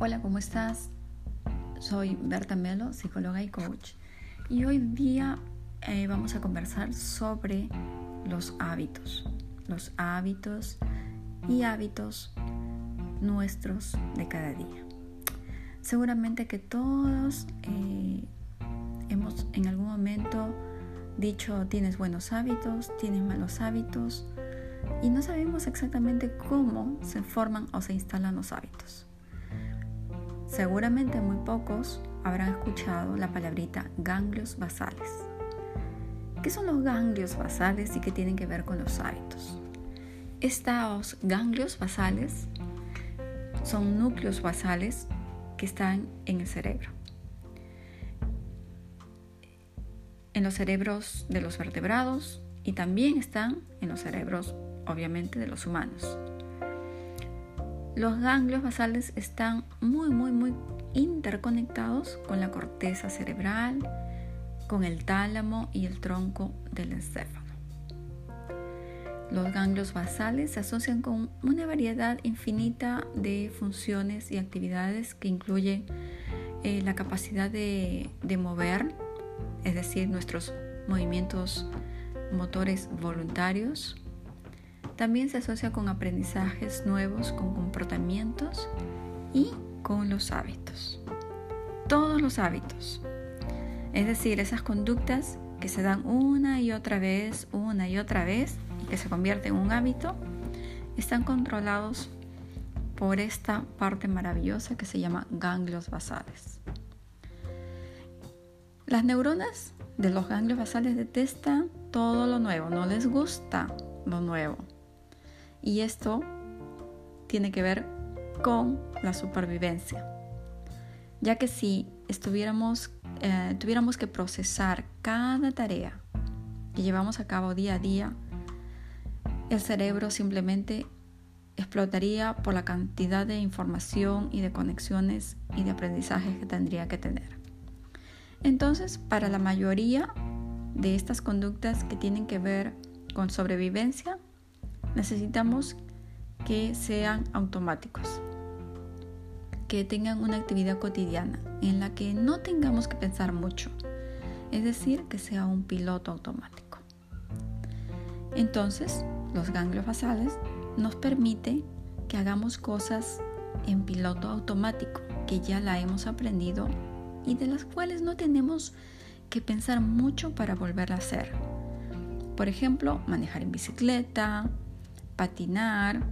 Hola, ¿cómo estás? Soy Berta Melo, psicóloga y coach. Y hoy día eh, vamos a conversar sobre los hábitos. Los hábitos y hábitos nuestros de cada día. Seguramente que todos eh, hemos en algún momento dicho tienes buenos hábitos, tienes malos hábitos y no sabemos exactamente cómo se forman o se instalan los hábitos. Seguramente muy pocos habrán escuchado la palabrita ganglios basales. ¿Qué son los ganglios basales y qué tienen que ver con los hábitos? Estos ganglios basales son núcleos basales que están en el cerebro. En los cerebros de los vertebrados y también están en los cerebros, obviamente, de los humanos. Los ganglios basales están muy, muy, muy interconectados con la corteza cerebral, con el tálamo y el tronco del encéfalo. Los ganglios basales se asocian con una variedad infinita de funciones y actividades que incluyen eh, la capacidad de, de mover, es decir, nuestros movimientos motores voluntarios, también se asocia con aprendizajes nuevos, con comportamientos y con los hábitos. Todos los hábitos. Es decir, esas conductas que se dan una y otra vez, una y otra vez, y que se convierten en un hábito, están controlados por esta parte maravillosa que se llama ganglios basales. Las neuronas de los ganglios basales detestan todo lo nuevo, no les gusta lo nuevo. Y esto tiene que ver con la supervivencia. Ya que si estuviéramos, eh, tuviéramos que procesar cada tarea que llevamos a cabo día a día, el cerebro simplemente explotaría por la cantidad de información y de conexiones y de aprendizajes que tendría que tener. Entonces, para la mayoría de estas conductas que tienen que ver con sobrevivencia, necesitamos que sean automáticos, que tengan una actividad cotidiana en la que no tengamos que pensar mucho, es decir, que sea un piloto automático. Entonces, los ganglios basales nos permiten que hagamos cosas en piloto automático, que ya la hemos aprendido y de las cuales no tenemos que pensar mucho para volver a hacer. Por ejemplo, manejar en bicicleta, patinar,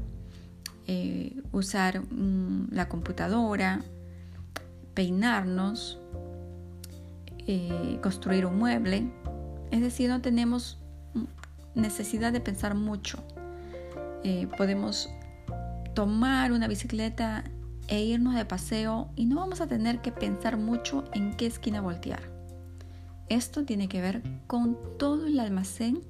eh, usar mm, la computadora, peinarnos, eh, construir un mueble. Es decir, no tenemos necesidad de pensar mucho. Eh, podemos tomar una bicicleta e irnos de paseo y no vamos a tener que pensar mucho en qué esquina voltear. Esto tiene que ver con todo el almacén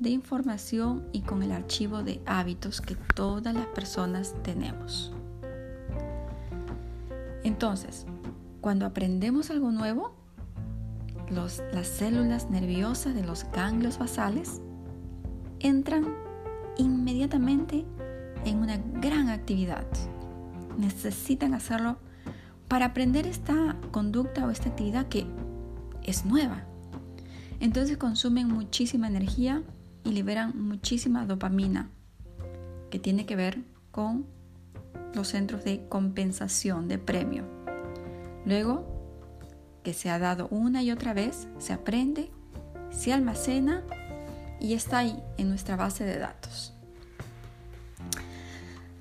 de información y con el archivo de hábitos que todas las personas tenemos. Entonces, cuando aprendemos algo nuevo, las células nerviosas de los ganglios basales entran inmediatamente en una gran actividad. Necesitan hacerlo para aprender esta conducta o esta actividad que es nueva. Entonces consumen muchísima energía y liberan muchísima dopamina que tiene que ver con los centros de compensación de premio. Luego, que se ha dado una y otra vez, se aprende, se almacena y está ahí en nuestra base de datos.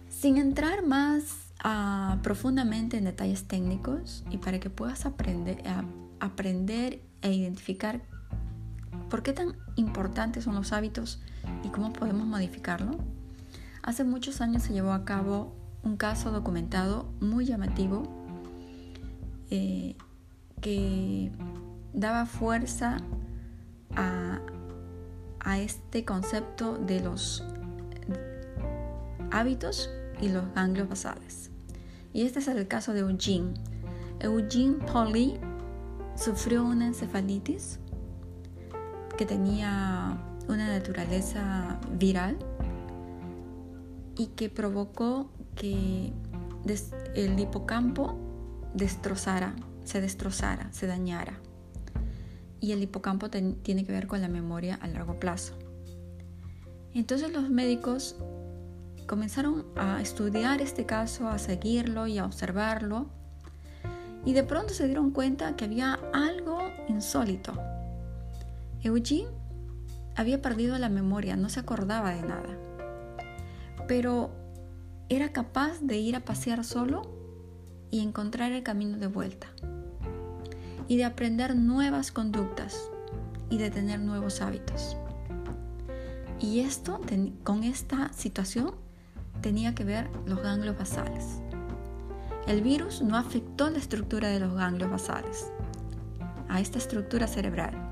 Sin entrar más ah, profundamente en detalles técnicos y para que puedas aprender, aprender e identificar ¿Por qué tan importantes son los hábitos y cómo podemos modificarlo? Hace muchos años se llevó a cabo un caso documentado muy llamativo eh, que daba fuerza a, a este concepto de los hábitos y los ganglios basales. Y este es el caso de Eugene. Eugene Polly sufrió una encefalitis que tenía una naturaleza viral y que provocó que el hipocampo destrozara, se destrozara, se dañara. Y el hipocampo tiene que ver con la memoria a largo plazo. Entonces los médicos comenzaron a estudiar este caso, a seguirlo y a observarlo. Y de pronto se dieron cuenta que había algo insólito. Eugene había perdido la memoria, no se acordaba de nada. Pero era capaz de ir a pasear solo y encontrar el camino de vuelta. Y de aprender nuevas conductas y de tener nuevos hábitos. Y esto, con esta situación, tenía que ver los ganglios basales. El virus no afectó la estructura de los ganglios basales, a esta estructura cerebral,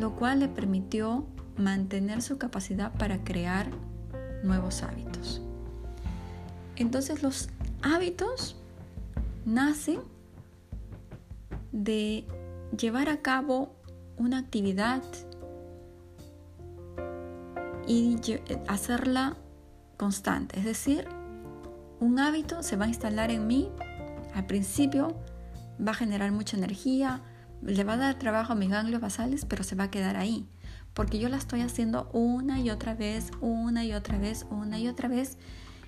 lo cual le permitió mantener su capacidad para crear nuevos hábitos. Entonces los hábitos nacen de llevar a cabo una actividad y hacerla constante. Es decir, un hábito se va a instalar en mí. Al principio va a generar mucha energía, le va a dar trabajo a mis ganglios basales, pero se va a quedar ahí. Porque yo la estoy haciendo una y otra vez, una y otra vez, una y otra vez.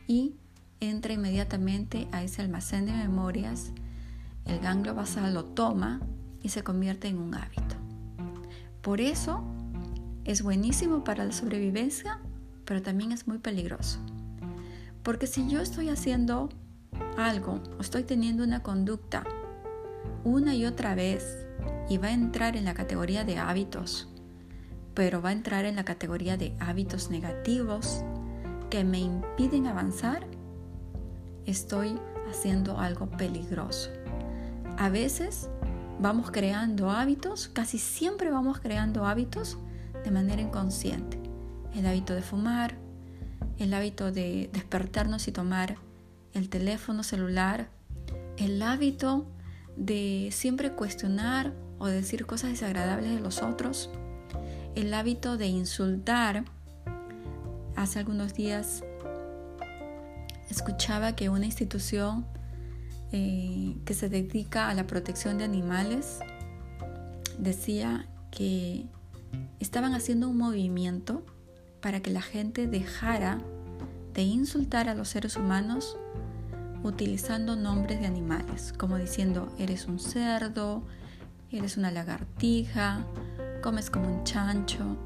Y entra inmediatamente a ese almacén de memorias. El ganglio basal lo toma y se convierte en un hábito. Por eso es buenísimo para la sobrevivencia, pero también es muy peligroso. Porque si yo estoy haciendo algo o estoy teniendo una conducta una y otra vez y va a entrar en la categoría de hábitos, pero va a entrar en la categoría de hábitos negativos que me impiden avanzar, estoy haciendo algo peligroso. A veces vamos creando hábitos, casi siempre vamos creando hábitos de manera inconsciente. El hábito de fumar, el hábito de despertarnos y tomar el teléfono celular, el hábito de siempre cuestionar o decir cosas desagradables de los otros, el hábito de insultar. Hace algunos días escuchaba que una institución eh, que se dedica a la protección de animales decía que estaban haciendo un movimiento para que la gente dejara de insultar a los seres humanos utilizando nombres de animales, como diciendo eres un cerdo, eres una lagartija, comes como un chancho,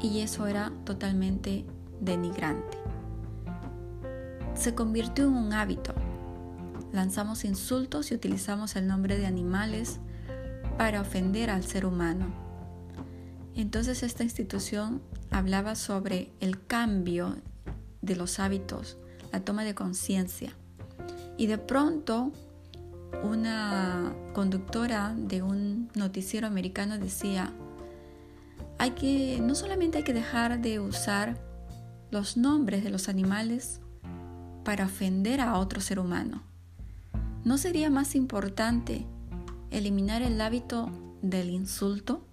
y eso era totalmente denigrante. Se convirtió en un hábito. Lanzamos insultos y utilizamos el nombre de animales para ofender al ser humano entonces esta institución hablaba sobre el cambio de los hábitos, la toma de conciencia. Y de pronto una conductora de un noticiero americano decía, hay que no solamente hay que dejar de usar los nombres de los animales para ofender a otro ser humano. ¿No sería más importante eliminar el hábito del insulto?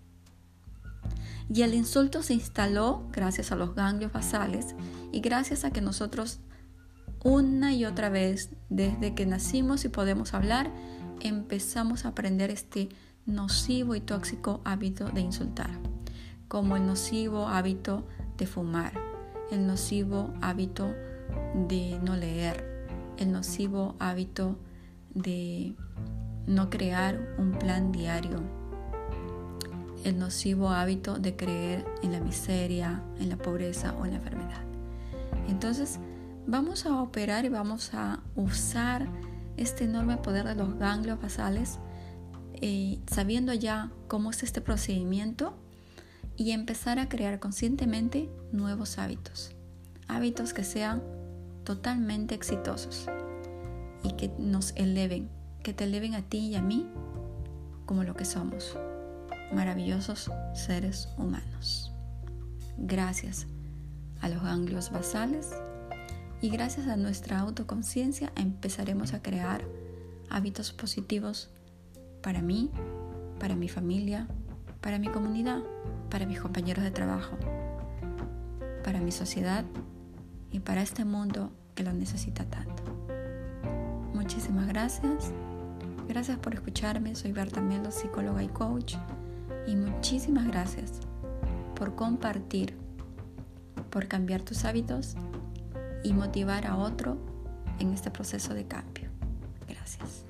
Y el insulto se instaló gracias a los ganglios basales y gracias a que nosotros una y otra vez, desde que nacimos y podemos hablar, empezamos a aprender este nocivo y tóxico hábito de insultar, como el nocivo hábito de fumar, el nocivo hábito de no leer, el nocivo hábito de no crear un plan diario el nocivo hábito de creer en la miseria, en la pobreza o en la enfermedad. Entonces, vamos a operar y vamos a usar este enorme poder de los ganglios basales, eh, sabiendo ya cómo es este procedimiento y empezar a crear conscientemente nuevos hábitos. Hábitos que sean totalmente exitosos y que nos eleven, que te eleven a ti y a mí como lo que somos maravillosos seres humanos. Gracias a los ganglios basales y gracias a nuestra autoconciencia empezaremos a crear hábitos positivos para mí, para mi familia, para mi comunidad, para mis compañeros de trabajo, para mi sociedad y para este mundo que lo necesita tanto. muchísimas gracias. Gracias por escucharme. Soy Berta Melo, psicóloga y coach. Y muchísimas gracias por compartir, por cambiar tus hábitos y motivar a otro en este proceso de cambio. Gracias.